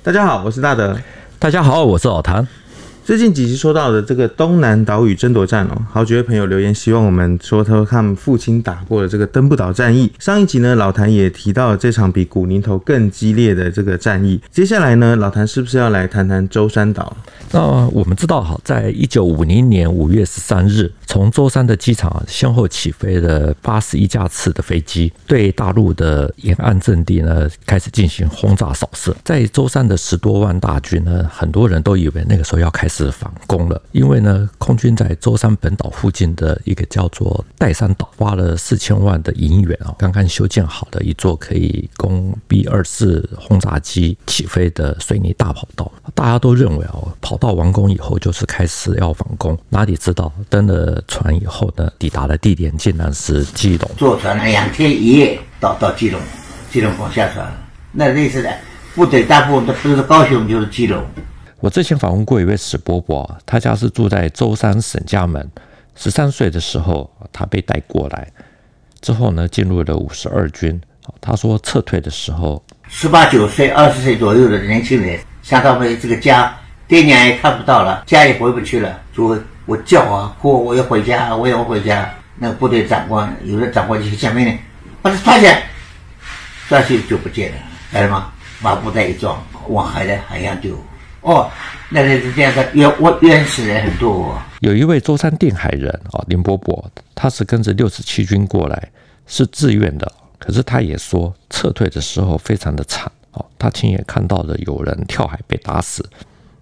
大家好，我是大德。大家好，我是老谭。最近几集说到的这个东南岛屿争夺战哦，好几位朋友留言希望我们说说他们父亲打过的这个登不岛战役。上一集呢，老谭也提到了这场比古宁头更激烈的这个战役。接下来呢，老谭是不是要来谈谈舟山岛？那我们知道，哈，在一九五零年五月十三日，从舟山的机场先后起飞了八十一架次的飞机，对大陆的沿岸阵地呢开始进行轰炸扫射。在舟山的十多万大军呢，很多人都以为那个时候要开始是反攻了，因为呢，空军在舟山本岛附近的一个叫做岱山岛花了四千万的银元啊，刚刚修建好的一座可以供 B 二四轰炸机起飞的水泥大跑道。大家都认为哦，跑道完工以后就是开始要反攻，哪里知道登了船以后呢，抵达的地点竟然是基隆。坐船两天一夜到到基隆，基隆港下船。那类似的部队大部分都不是高雄就是基隆。我之前访问过一位史伯伯，他家是住在舟山沈家门。十三岁的时候，他被带过来，之后呢，进入了五十二军。他说撤退的时候，十八九岁、二十岁左右的年轻人。想到没这个家，爹娘也看不到了，家也回不去了，就我叫啊，哭，我要回家，我要回家。那个部队长官，有的长官就下命令，把他抓起来，抓起就不见了，来了吗？把布袋一装，往海的海洋丢。哦，那是这样的，冤我冤死人很多，哦。有一位舟山定海人啊，林伯伯，他是跟着六十七军过来，是自愿的，可是他也说撤退的时候非常的惨哦。他亲眼看到了有人跳海被打死，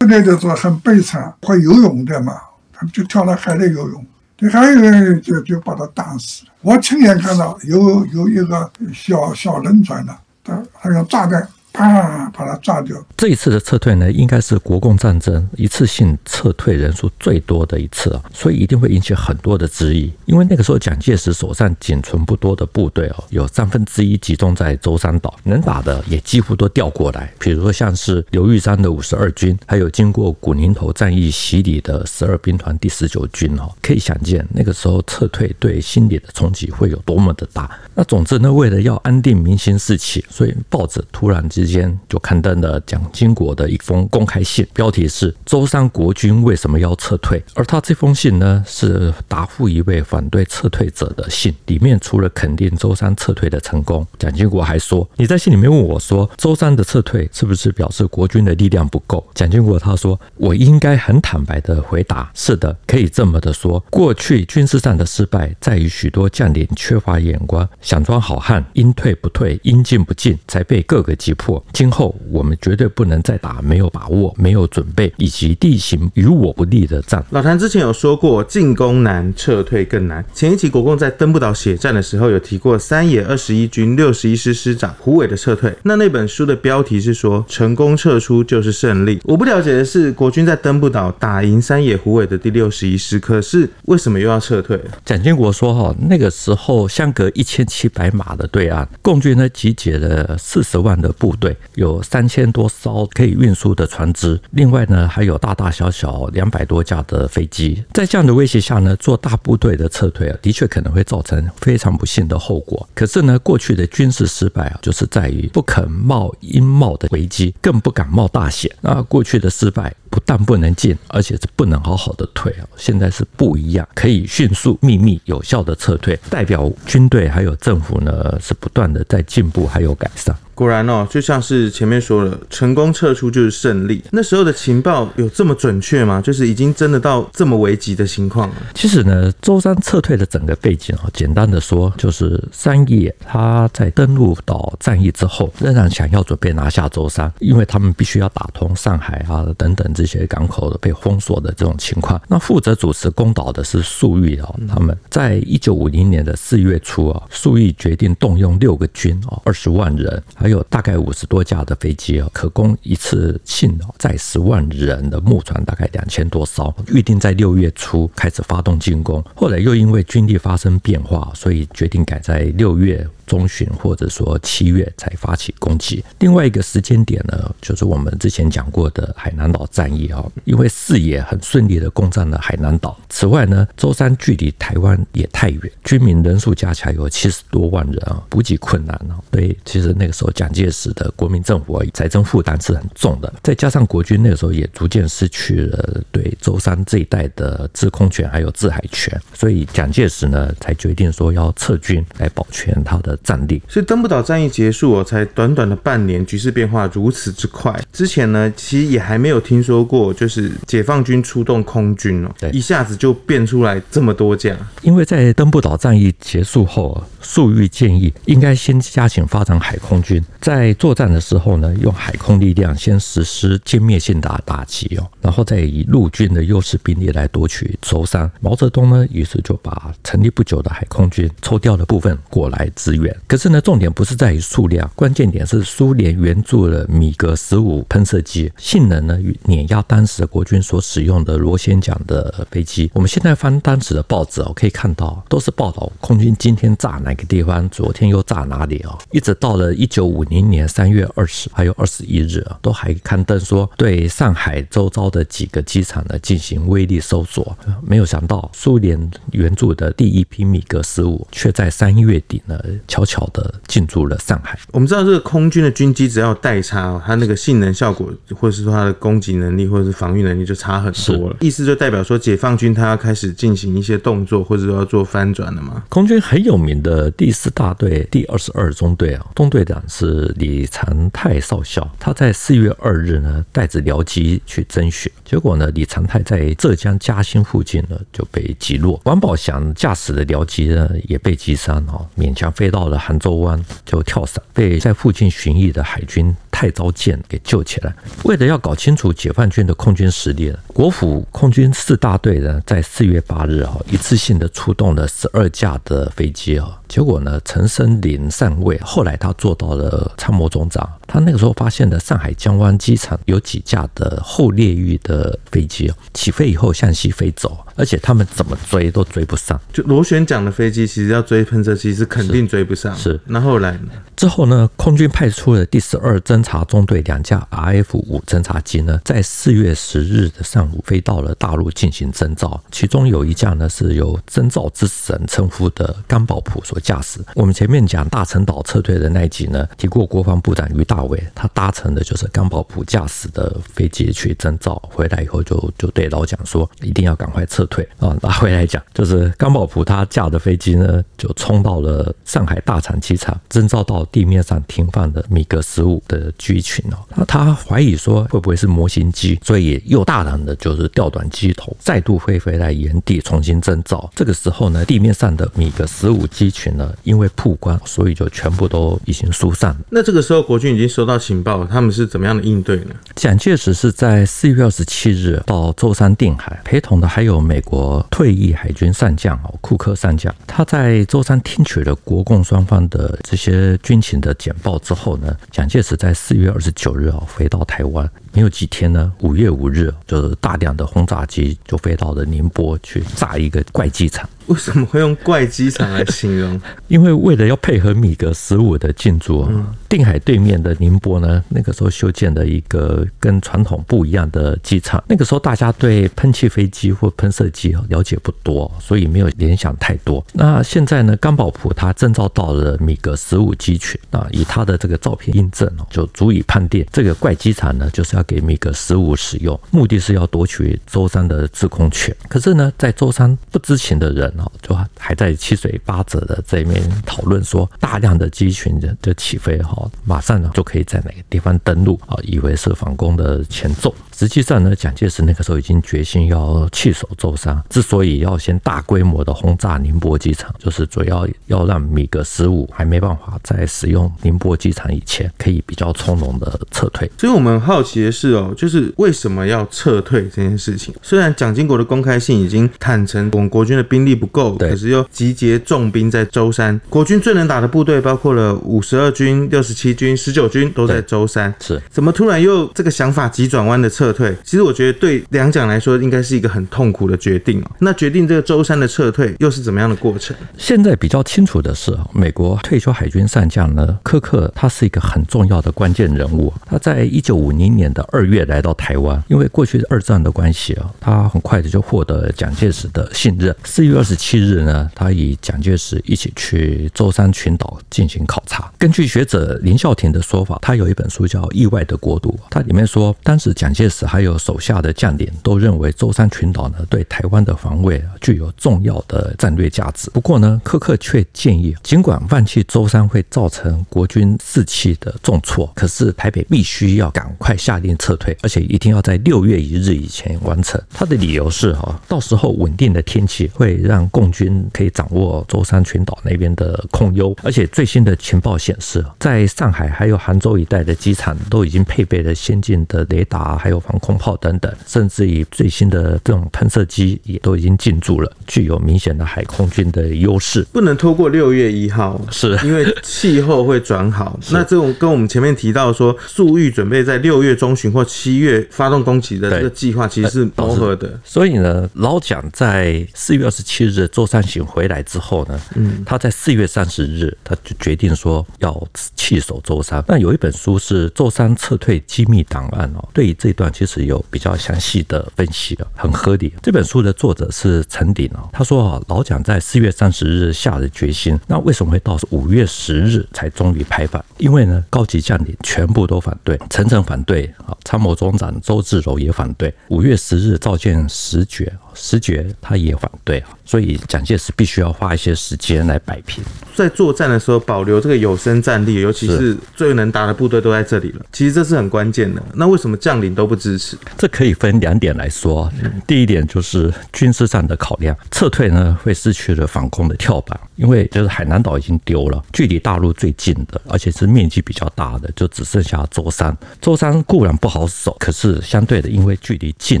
那个时候很悲惨，会游泳的嘛，他们就跳到海里游泳，对，还有人就就把他打死了。我亲眼看到有有一个小小轮船的，他他用炸弹。啊！把它炸掉。这一次的撤退呢，应该是国共战争一次性撤退人数最多的一次啊，所以一定会引起很多的质疑。因为那个时候蒋介石手上仅存不多的部队哦，有三分之一集中在舟山岛，能打的也几乎都调过来。比如说像是刘玉章的五十二军，还有经过古宁头战役洗礼的十二兵团第十九军哦，可以想见那个时候撤退对心理的冲击会有多么的大。那总之呢，为了要安定民心士气，所以报纸突然之间就刊登了蒋经国的一封公开信，标题是“舟山国军为什么要撤退”。而他这封信呢，是答复一位反对撤退者的信。里面除了肯定舟山撤退的成功，蒋经国还说：“你在信里面问我说，舟山的撤退是不是表示国军的力量不够？”蒋经国他说：“我应该很坦白的回答，是的，可以这么的说。过去军事上的失败，在于许多将领缺乏眼光。”想装好汉，应退不退，应进不进，才被各个击破。今后我们绝对不能再打没有把握、没有准备以及地形与我不利的仗。老谭之前有说过，进攻难，撤退更难。前一期国共在登不岛血战的时候，有提过三野二十一军六十一师师长胡伟的撤退。那那本书的标题是说，成功撤出就是胜利。我不了解的是，国军在登不岛打赢三野胡伟的第六十一师，可是为什么又要撤退？蒋经国说，哈，那个时候相隔一千七。七百码的对岸，共军呢集结了四十万的部队，有三千多艘可以运输的船只，另外呢还有大大小小两百多架的飞机。在这样的威胁下呢，做大部队的撤退啊，的确可能会造成非常不幸的后果。可是呢，过去的军事失败啊，就是在于不肯冒应冒的危机，更不敢冒大险。那过去的失败。不但不能进，而且是不能好好的退啊！现在是不一样，可以迅速、秘密、有效的撤退，代表军队还有政府呢，是不断的在进步还有改善。果然哦，就像是前面说了，成功撤出就是胜利。那时候的情报有这么准确吗？就是已经真的到这么危急的情况了？其实呢，舟山撤退的整个背景啊，简单的说，就是三野他在登陆岛战役之后，仍然想要准备拿下舟山，因为他们必须要打通上海啊等等这些港口的被封锁的这种情况。那负责主持攻岛的是粟裕啊，他们在一九五零年的四月初啊，粟裕决定动用六个军啊，二十万人。有大概五十多架的飞机啊，可供一次性载十万人的木船大概两千多艘，预定在六月初开始发动进攻。后来又因为军力发生变化，所以决定改在六月中旬或者说七月才发起攻击。另外一个时间点呢，就是我们之前讲过的海南岛战役啊，因为四野很顺利的攻占了海南岛。此外呢，舟山距离台湾也太远，军民人数加起来有七十多万人啊，补给困难啊。对，其实那个时候蒋介石的国民政府财政负担是很重的，再加上国军那个时候也逐渐失去了对舟山这一带的制空权还有制海权，所以蒋介石呢才决定说要撤军来保全他的战力。所以登不岛战役结束哦，才短短的半年，局势变化如此之快。之前呢，其实也还没有听说过，就是解放军出动空军哦，对，一下子就变出来这么多架。因为在登不岛战役结束后，粟裕建议应该先加紧发展海空军，在作战的时候呢，用海空力量先实施歼灭性的打击哦，然后再以陆军的优势兵力来夺取舟山。毛泽东呢，于是就把成立不久的海空军抽调的部分过来支援。可是呢，重点不是在于数量，关键点是苏联援助了米格十五喷射机，性能呢碾压当时国军所使用的螺旋桨的飞机。我们现在翻当时的报纸哦，可以看到都是报道空军今天炸哪个地方，昨天又炸哪里哦。一直到了一九五零年三月二十还有二十一日啊，都还刊登说对上海周遭的几个机场呢进行威力搜索。没有想到苏联援助的第一批米格十五却在三月底呢悄悄的进驻了上海。我们知道这个空军的军机只要代差哦，它那个性能效果，或者是说它的攻击能力，或者是防御能力就差很多了。意思就代表说解放军它要开始进行一些动作，或者说要做翻转了嘛？空军很有名的第四大队第二十二中队啊，中队长是李长泰少校。他在四月二日呢，带着僚机去侦巡，结果呢，李长泰在浙江嘉兴附近呢就被击落。王宝祥驾驶的僚机呢也被击伤哦，勉强飞到杭州湾就跳伞，被在附近巡弋的海军太糟舰给救起来。为了要搞清楚解放军的空军实力，国府空军四大队呢在四月八日啊一次性的出动了十二架的飞机啊。结果呢，陈生林上尉后来他做到了参谋总长，他那个时候发现了上海江湾机场有几架的后列域的飞机起飞以后向西飞走，而且他们怎么追都追不上。就螺旋桨的飞机其实要追喷射机是肯定追不上。是，是那后来呢？之后呢，空军派出了第十二侦察中队两架 RF 五侦察机呢，在四月十日的上午飞到了大陆进行征召，其中有一架呢是由征召之神称呼的甘宝普所驾驶。我们前面讲大陈岛撤退的那一集呢，提过国防部长于大伟，他搭乘的就是甘宝普驾驶的飞机去征召，回来以后就就对老蒋说，一定要赶快撤退啊。拿回来讲，就是甘宝普他驾的飞机呢，就冲到了上海大厂机场，征召到地面上停放的米格十五的机群哦，那他怀疑说会不会是模型机，所以又大胆的就是调转机头，再度飞回来原地重新征兆。这个时候呢，地面上的米格十五机群呢，因为曝光，所以就全部都已经疏散了。那这个时候国军已经收到情报，他们是怎么样的应对呢？蒋介石是在四月二十七日到舟山定海，陪同的还有美国退役海军上将哦，库克上将。他在舟山听取了国共双方的这些军情的简报之后呢，蒋介石在四月二十九日啊回到台湾。没有几天呢，五月五日就是大量的轰炸机就飞到了宁波去炸一个怪机场。为什么会用怪机场来形容？因为为了要配合米格十五的进驻啊，定海对面的宁波呢，那个时候修建的一个跟传统不一样的机场。那个时候大家对喷气飞机或喷射机了解不多，所以没有联想太多。那现在呢，甘宝普他征召到了米格十五机群啊，以他的这个照片印证哦，就足以判定这个怪机场呢，就是要给米格十五使用，目的是要夺取舟山的制空权。可是呢，在舟山不知情的人。就还在七嘴八舌的这一面讨论说，大量的机群的就起飞哈，马上呢就可以在哪个地方登陆啊，以为是反攻的前奏。实际上呢，蒋介石那个时候已经决心要弃守舟山。之所以要先大规模的轰炸宁波机场，就是主要要让米格十五还没办法在使用宁波机场以前，可以比较从容的撤退。所以我们好奇的是哦，就是为什么要撤退这件事情。虽然蒋经国的公开信已经坦诚我们国军的兵力不够，可是又集结重兵在舟山，国军最能打的部队包括了五十二军、六十七军、十九军都在舟山，是怎么突然又这个想法急转弯的撤退？其实我觉得对两蒋来说应该是一个很痛苦的决定哦。那决定这个舟山的撤退又是怎么样的过程？现在比较清楚的是，美国退休海军上将呢，柯克他是一个很重要的关键人物。他在一九五零年的二月来到台湾，因为过去二战的关系啊，他很快的就获得蒋介石的信任。四月二十七日呢，他与蒋介石一起去舟山群岛进行考察。根据学者林孝廷的说法，他有一本书叫《意外的国度》，他里面说，当时蒋介石还有手下的将领都认为舟山群岛呢对台湾的防卫具有重要的战略价值。不过呢，柯克却建议，尽管放弃舟山会造成国军士气的重挫，可是台北必须要赶快下令撤退，而且一定要在六月一日以前完成。他的理由是哈，到时候稳定的天气会让共军可以掌握舟山群岛那边的控优，而且最新的情报显示，在上海还有杭州一带的机场都已经配备了先进的雷达，还有防空炮等等，甚至以最新的这种喷射机也都已经进驻了，具有明显的海空军的优势。不能拖过六月一号，是因为气候会转好。那这种跟我们前面提到说，粟裕准备在六月中旬或七月发动攻击的这个计划，其实是磨合的。所以呢，老蒋在四月二十七日舟山行回来之后呢，嗯，他在四月三十日，他就决定说要弃守舟山。那有一本书是《舟山撤退机密档案》哦，对于这一段其实有比较详细的分析的，很合理。这本书的作者是陈鼎哦，他说啊，老蒋在四月三十日下了决心，那为什么会到五月十日才终于拍板？因为呢，高级将领全部都反对，层层反对啊，参谋总长周志柔也反对。五月十日召见石觉。石觉他也反对啊，所以蒋介石必须要花一些时间来摆平。在作战的时候保留这个有生战力，尤其是最能打的部队都在这里了，其实这是很关键的。那为什么将领都不支持？这可以分两点来说。第一点就是军事上的考量，撤退呢会失去了反攻的跳板，因为就是海南岛已经丢了，距离大陆最近的，而且是面积比较大的，就只剩下舟山。舟山固然不好守，可是相对的，因为距离近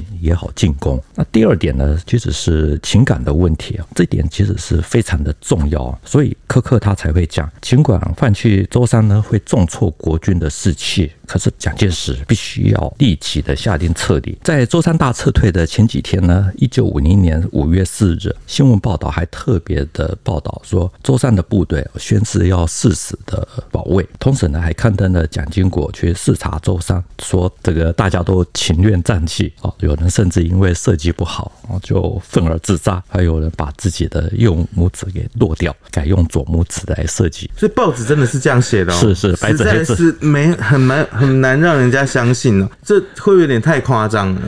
也好进攻。那第二点呢？其实是情感的问题啊，这点其实是非常的重要，所以柯克他才会讲，尽管放弃舟山呢会重挫国军的士气。可是蒋介石必须要立即的下令撤离。在舟山大撤退的前几天呢，一九五零年五月四日，新闻报道还特别的报道说，舟山的部队宣誓要誓死的保卫。同时呢，还刊登了蒋经国去视察舟山，说这个大家都情愿战弃啊，有人甚至因为设计不好啊就愤而自杀，还有人把自己的右拇指给剁掉，改用左拇指来设计。所以报纸真的是这样写的哦，是是，白纸黑字，是没很难。很难让人家相信呢，这会有点太夸张了？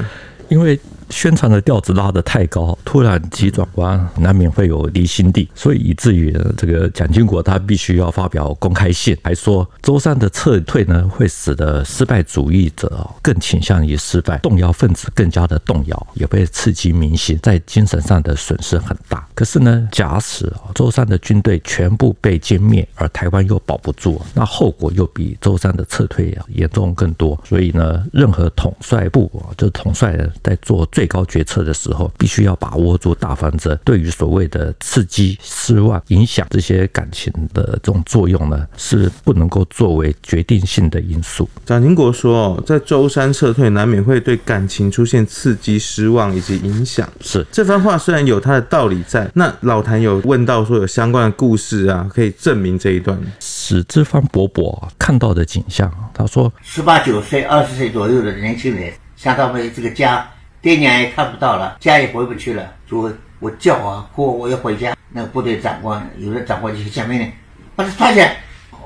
因为。宣传的调子拉得太高，突然急转弯，难免会有离心力，所以以至于这个蒋经国他必须要发表公开信，还说舟山的撤退呢，会使得失败主义者更倾向于失败，动摇分子更加的动摇，也会刺激民心，在精神上的损失很大。可是呢，假使舟山的军队全部被歼灭，而台湾又保不住，那后果又比舟山的撤退啊严重更多。所以呢，任何统帅部就统帅在做最高决策的时候，必须要把握住大方针。对于所谓的刺激、失望、影响这些感情的这种作用呢，是不能够作为决定性的因素。蒋经国说：“哦，在舟山撤退，难免会对感情出现刺激、失望以及影响。”是这番话虽然有它的道理在，那老谭有问到说有相关的故事啊，可以证明这一段。史之芳伯伯看到的景象，他说：“十八九岁、二十岁左右的年轻人，想到没这个家。”爹娘也看不到了，家也回不去了。就我叫啊，哭，我要回家。那个部队长官，有的长官就下命令，把他抓起来，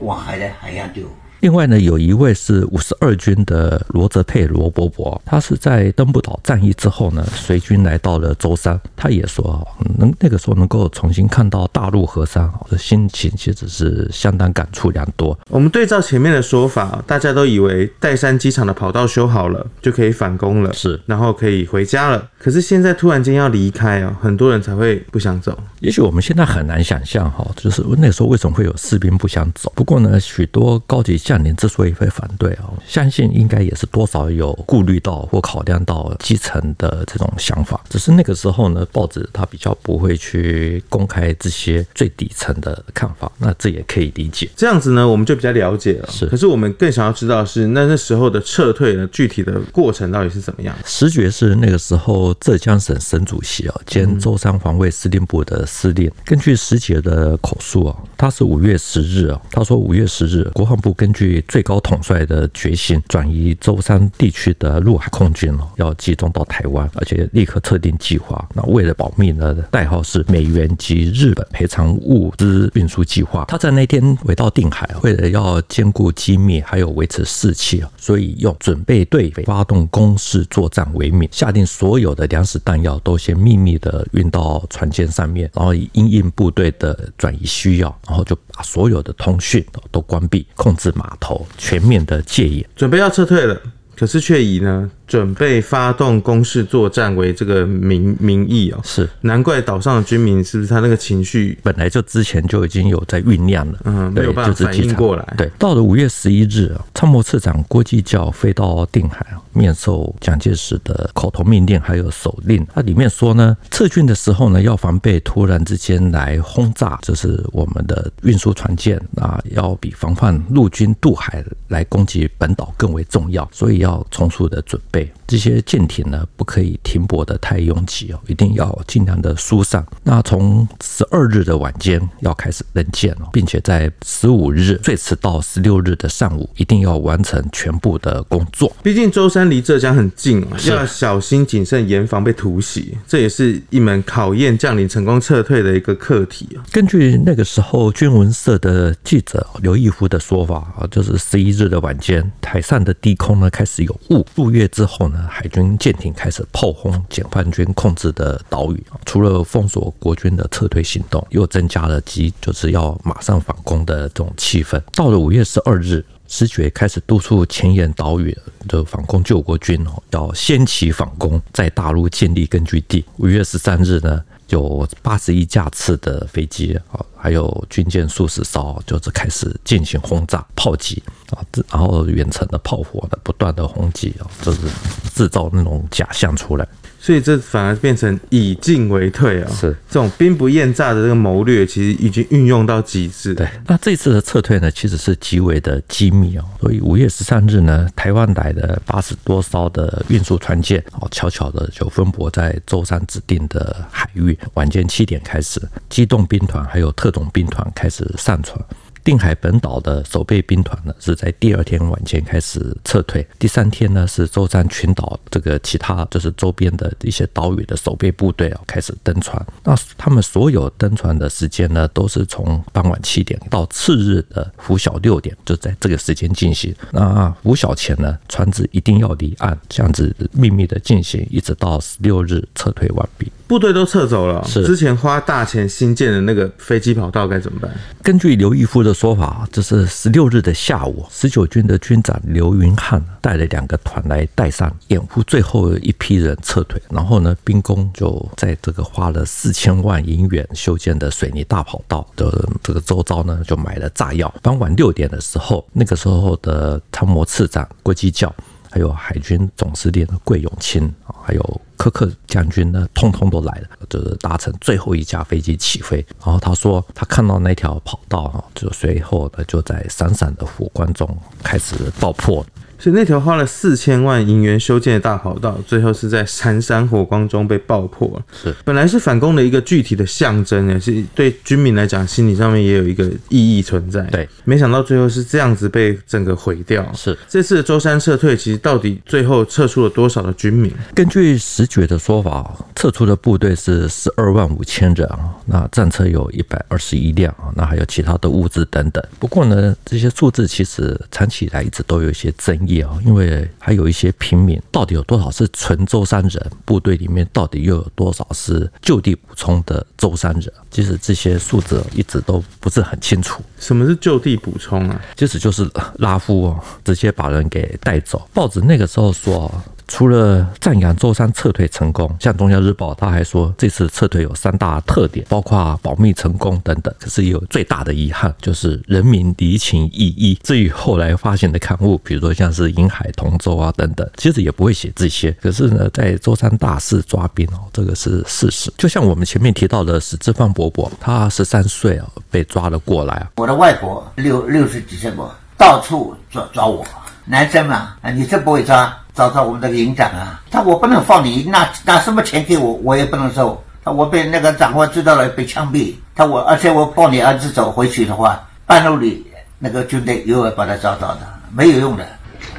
往海的海洋丢。另外呢，有一位是五十二军的罗泽佩罗伯伯，他是在登步岛战役之后呢，随军来到了舟山。他也说，能那个时候能够重新看到大陆河山，的心情其实是相当感触良多。我们对照前面的说法，大家都以为岱山机场的跑道修好了就可以返工了，是，然后可以回家了。可是现在突然间要离开啊，很多人才会不想走。也许我们现在很难想象哈，就是那个时候为什么会有士兵不想走？不过呢，许多高级将将领之所以会反对啊，相信应该也是多少有顾虑到或考量到基层的这种想法。只是那个时候呢，报纸它比较不会去公开这些最底层的看法，那这也可以理解。这样子呢，我们就比较了解了。是，可是我们更想要知道是，那那时候的撤退呢，具体的过程到底是怎么样？石觉是那个时候浙江省省主席啊，兼舟山防卫司令部的司令。根据石觉的口述啊，他是五月十日啊，他说五月十日，国防部根据最高统帅的决心，转移舟山地区的陆海空军哦，要集中到台湾，而且立刻测定计划。那为了保密呢，代号是美元及日本赔偿物资运输计划。他在那天回到定海，为了要兼顾机密，还有维持士气啊，所以用准备对发动攻势作战为名，下令所有的粮食弹药都先秘密的运到船舰上面，然后以因应部队的转移需要，然后就把所有的通讯都关闭，控制码码头，全面的戒严，准备要撤退了。可是却以呢准备发动攻势作战为这个名名义哦，是难怪岛上的居民是不是他那个情绪本来就之前就已经有在酝酿了，嗯，没有办法反应过来。对，到了五月十一日啊，参谋次长郭继教飞到定海啊，面授蒋介石的口头命令还有手令。它里面说呢，撤军的时候呢，要防备突然之间来轰炸，就是我们的运输船舰啊，要比防范陆军渡海来攻击本岛更为重要，所以。要充足的准备，这些舰艇呢，不可以停泊的太拥挤哦，一定要尽量的疏散。那从十二日的晚间要开始登舰哦，并且在十五日最迟到十六日的上午，一定要完成全部的工作。毕竟舟山离浙江很近哦，要小心谨慎，严防被突袭。这也是一门考验将领成功撤退的一个课题。根据那个时候军文社的记者刘义夫的说法啊，就是十一日的晚间，台上的低空呢开始。是有雾。入夜之后呢，海军舰艇开始炮轰解放军控制的岛屿。除了封锁国军的撤退行动，又增加了急就是要马上反攻的这种气氛。到了五月十二日，石觉开始督促前沿岛屿的反攻救国军哦，要先期反攻，在大陆建立根据地。五月十三日呢，有八十一架次的飞机啊，还有军舰数十艘，就是开始进行轰炸、炮击啊，然后远程的炮火的，不断的轰击啊，就是制造那种假象出来。所以这反而变成以进为退啊，是这种兵不厌诈的这个谋略，其实已经运用到极致。对，那这次的撤退呢，其实是极为的机密哦。所以五月十三日呢，台湾来的八十多艘的运输船舰哦，悄悄的就分泊在舟山指定的海域。晚间七点开始，机动兵团还有特种兵团开始上船。定海本岛的守备兵团呢，是在第二天晚间开始撤退。第三天呢，是舟山群岛这个其他就是周边的一些岛屿的守备部队啊，开始登船。那他们所有登船的时间呢，都是从傍晚七点到次日的拂晓六点，就在这个时间进行。那拂晓前呢，船只一定要离岸，这样子秘密的进行，一直到十六日撤退完毕。部队都撤走了，是之前花大钱新建的那个飞机跑道该怎么办？根据刘义夫的说法，这是十六日的下午，十九军的军长刘云汉带了两个团来带上，掩护最后一批人撤退。然后呢，兵工就在这个花了四千万银元修建的水泥大跑道的这个周遭呢，就买了炸药。傍晚六点的时候，那个时候的参谋次长郭基教，还有海军总司令桂永清啊，还有。柯克将军呢，通通都来了，就是搭乘最后一架飞机起飞。然后他说，他看到那条跑道啊，就随后呢，就在闪闪的火光中开始爆破。所以那条花了四千万银元修建的大跑道，最后是在闪闪火光中被爆破。是，本来是反攻的一个具体的象征，也是对军民来讲，心理上面也有一个意义存在。对，没想到最后是这样子被整个毁掉。是，这次的舟山撤退，其实到底最后撤出了多少的军民？根据石觉的说法，撤出的部队是十二万五千人啊，那战车有一百二十一辆啊，那还有其他的物资等等。不过呢，这些数字其实长期以来一直都有一些争议。因为还有一些平民，到底有多少是纯舟山人？部队里面到底又有多少是就地补充的舟山人？其实这些数字一直都不是很清楚。什么是就地补充啊？其实就是拉夫哦，直接把人给带走。报纸那个时候说，除了赞扬舟山撤退成功，像《中央日报》他还说这次撤退有三大特点，包括保密成功等等。可是也有最大的遗憾，就是人民离情依依。至于后来发现的刊物，比如说像是《银海同舟》啊等等，其实也不会写这些。可是呢，在舟山大肆抓兵哦，这个是事实。就像我们前面提到的史志芳伯伯，他十三岁啊被抓了过来。我的外婆六六十几岁吧，到处抓抓我。男生嘛，啊，你这不会抓，找找我们这个营长啊。他我不能放你，拿拿什么钱给我，我也不能收。他我被那个长官知道了，被枪毙。他我而且我抱你儿子走回去的话，半路里那个军队又要把他找到的，没有用的。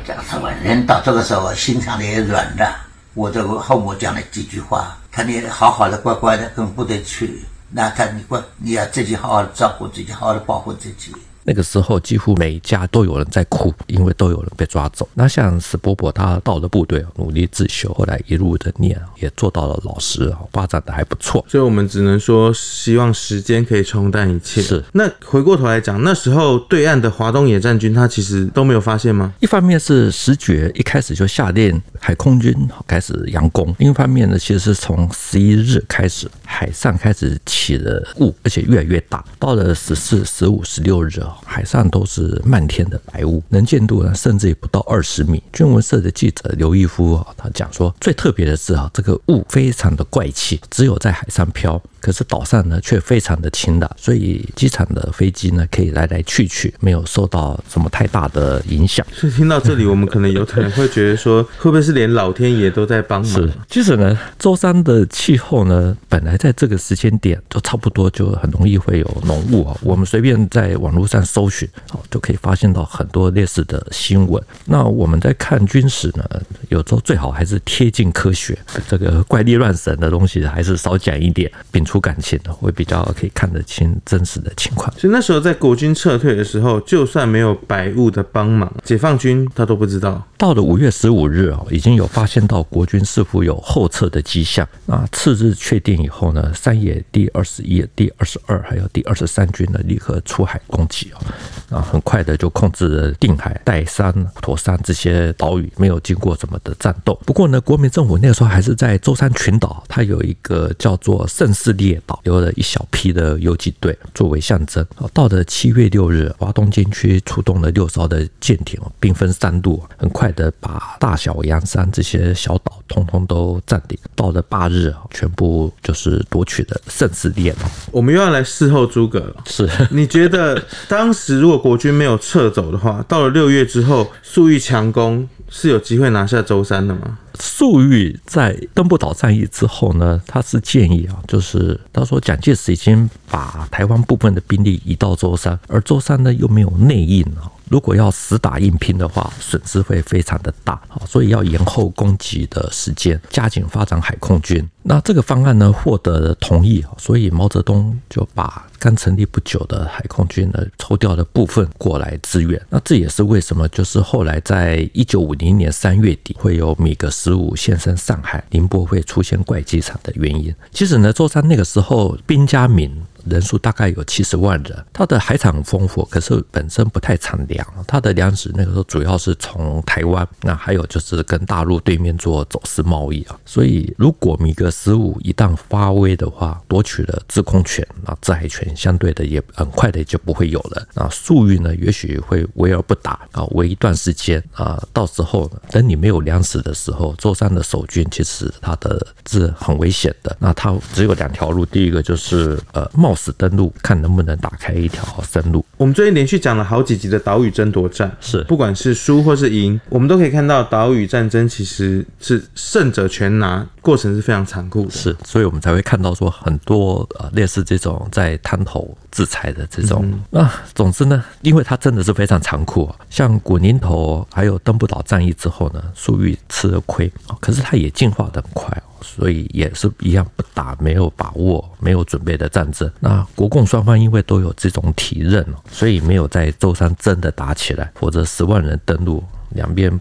这样子，人到这个时候心肠也软的。我这个后母讲了几句话，他你好好的乖乖的跟部队去，那他你乖，你要自己好好的照顾自己，好好的保护自己。那个时候几乎每一家都有人在哭，因为都有人被抓走。那像史伯伯他到了部队，努力自修，后来一路的念，也做到了老师，发展的还不错。所以我们只能说，希望时间可以冲淡一切。是。那回过头来讲，那时候对岸的华东野战军，他其实都没有发现吗？一方面是石觉一开始就下令海空军开始佯攻，另一方面呢，其实是从十一日开始，海上开始起了雾，而且越来越大。到了十四、十五、十六日海上都是漫天的白雾，能见度呢甚至也不到二十米。军文社的记者刘义夫啊，他讲说，最特别的是啊，这个雾非常的怪气，只有在海上飘。可是岛上呢，却非常的晴朗，所以机场的飞机呢可以来来去去，没有受到什么太大的影响。所以听到这里，我们可能有可能会觉得说，会不会是连老天爷都在帮忙？是，其实呢，舟山的气候呢，本来在这个时间点就差不多就很容易会有浓雾啊。我们随便在网络上搜寻，哦，就可以发现到很多类似的新闻。那我们在看军史呢，有时候最好还是贴近科学，这个怪力乱神的东西还是少讲一点，摒除。感情的会比较可以看得清真实的情况。所以那时候在国军撤退的时候，就算没有白雾的帮忙，解放军他都不知道。到了五月十五日啊，已经有发现到国军似乎有后撤的迹象。那次日确定以后呢，山野第二十一、第二十二还有第二十三军呢，立刻出海攻击啊，啊，很快的就控制了定海、岱山、妥山这些岛屿，没有经过什么的战斗。不过呢，国民政府那个时候还是在舟山群岛，它有一个叫做圣士列岛，留了一小批的游击队作为象征。到了七月六日，华东军区出动了六艘的舰艇，兵分三路，很快的把大小洋山这些小岛通通都占领。到了八日，全部就是夺取了圣士列岛。我们又要来事后诸葛了。是，你觉得当时如果国军没有撤走的话，到了六月之后，粟裕强攻是有机会拿下舟山的吗？粟裕在登不岛战役之后呢，他是建议啊，就是他说蒋介石已经把台湾部分的兵力移到舟山，而舟山呢又没有内应啊。如果要死打硬拼的话，损失会非常的大，所以要延后攻击的时间，加紧发展海空军。那这个方案呢获得了同意，所以毛泽东就把刚成立不久的海空军呢抽调了部分过来支援。那这也是为什么就是后来在一九五零年三月底会有米格十五现身上海，宁波会出现怪机场的原因。其实呢，舟山那个时候兵家敏。人数大概有七十万人，它的海产很丰富，可是本身不太产粮。它的粮食那个时候主要是从台湾，那还有就是跟大陆对面做走私贸易啊。所以如果米格十五一旦发威的话，夺取了制空权，那制海权相对的也很快的就不会有了。那粟裕呢，也许会围而不打啊，围一段时间啊，到时候等你没有粮食的时候，舟山的守军其实他的是很危险的。那他只有两条路，第一个就是呃冒。死登陆，看能不能打开一条生路。我们最近连续讲了好几集的岛屿争夺战，是不管是输或是赢，我们都可以看到岛屿战争其实是胜者全拿，过程是非常残酷的。是，所以我们才会看到说很多呃类似这种在滩头制裁的这种。嗯、那总之呢，因为它真的是非常残酷，像古宁头还有登不岛战役之后呢，粟裕吃了亏，可是他也进化的很快。所以也是一样，不打没有把握、没有准备的战争。那国共双方因为都有这种体认，所以没有在舟山真的打起来，否则十万人登陆，两边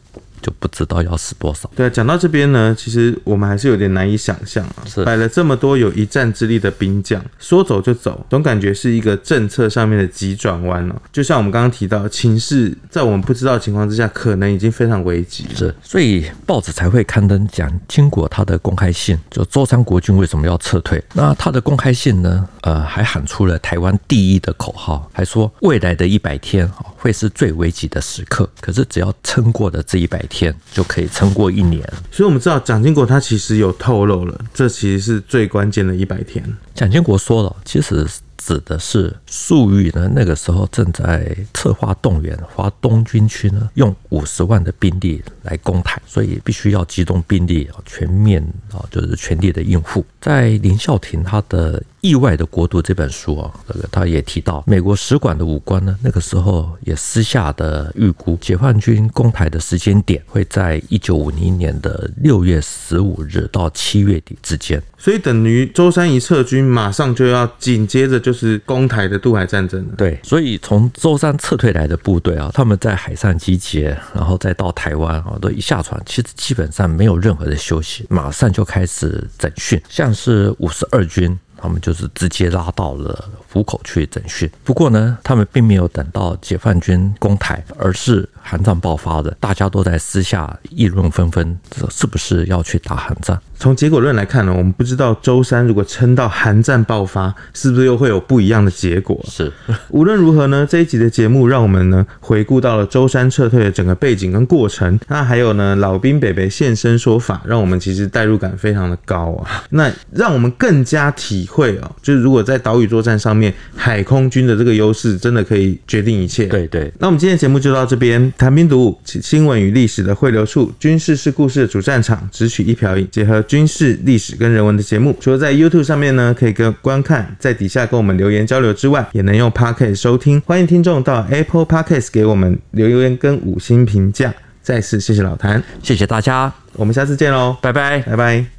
就不知道要死多少。对啊，讲到这边呢，其实我们还是有点难以想象啊，是摆了这么多有一战之力的兵将，说走就走，总感觉是一个政策上面的急转弯了。就像我们刚刚提到，情势在我们不知道的情况之下，可能已经非常危急。是，所以报纸才会刊登讲经国他的公开信，就周山国军为什么要撤退？那他的公开信呢？呃，还喊出了台湾第一的口号，还说未来的一百天啊会是最危急的时刻。可是只要撑过了这一百天，就可以撑过一年。所以我们知道蒋经国他其实有透露了，这其实是最关键的一百天。蒋经国说了，其实。指的是粟裕呢，那个时候正在策划动员，华东军区呢用五十万的兵力来攻台，所以必须要集中兵力啊，全面啊，就是全力的应付。在林孝庭他的《意外的国度》这本书啊，这个他也提到，美国使馆的武官呢，那个时候也私下的预估，解放军攻台的时间点会在一九五零年的六月十五日到七月底之间。所以等于舟山一撤军，马上就要紧接着就是攻台的渡海战争了。对，所以从舟山撤退来的部队啊，他们在海上集结，然后再到台湾啊，都一下船，其实基本上没有任何的休息，马上就开始整训，像是五十二军。他们就是直接拉到了湖口去整训。不过呢，他们并没有等到解放军攻台，而是韩战爆发了，大家都在私下议论纷纷，是不是要去打韩战？从结果论来看呢，我们不知道舟山如果撑到韩战爆发，是不是又会有不一样的结果？是。无论如何呢，这一集的节目让我们呢回顾到了舟山撤退的整个背景跟过程。那还有呢，老兵北北现身说法，让我们其实代入感非常的高啊。那让我们更加体会哦，就是如果在岛屿作战上面，海空军的这个优势真的可以决定一切。对对。那我们今天的节目就到这边，谈兵读武，新闻与历史的汇流处，军事是故事的主战场，只取一瓢饮，结合。军事、历史跟人文的节目，除了在 YouTube 上面呢，可以跟观看，在底下跟我们留言交流之外，也能用 Podcast 收听。欢迎听众到 Apple Podcast 给我们留言跟五星评价。再次谢谢老谭，谢谢大家，我们下次见喽，拜拜，拜拜。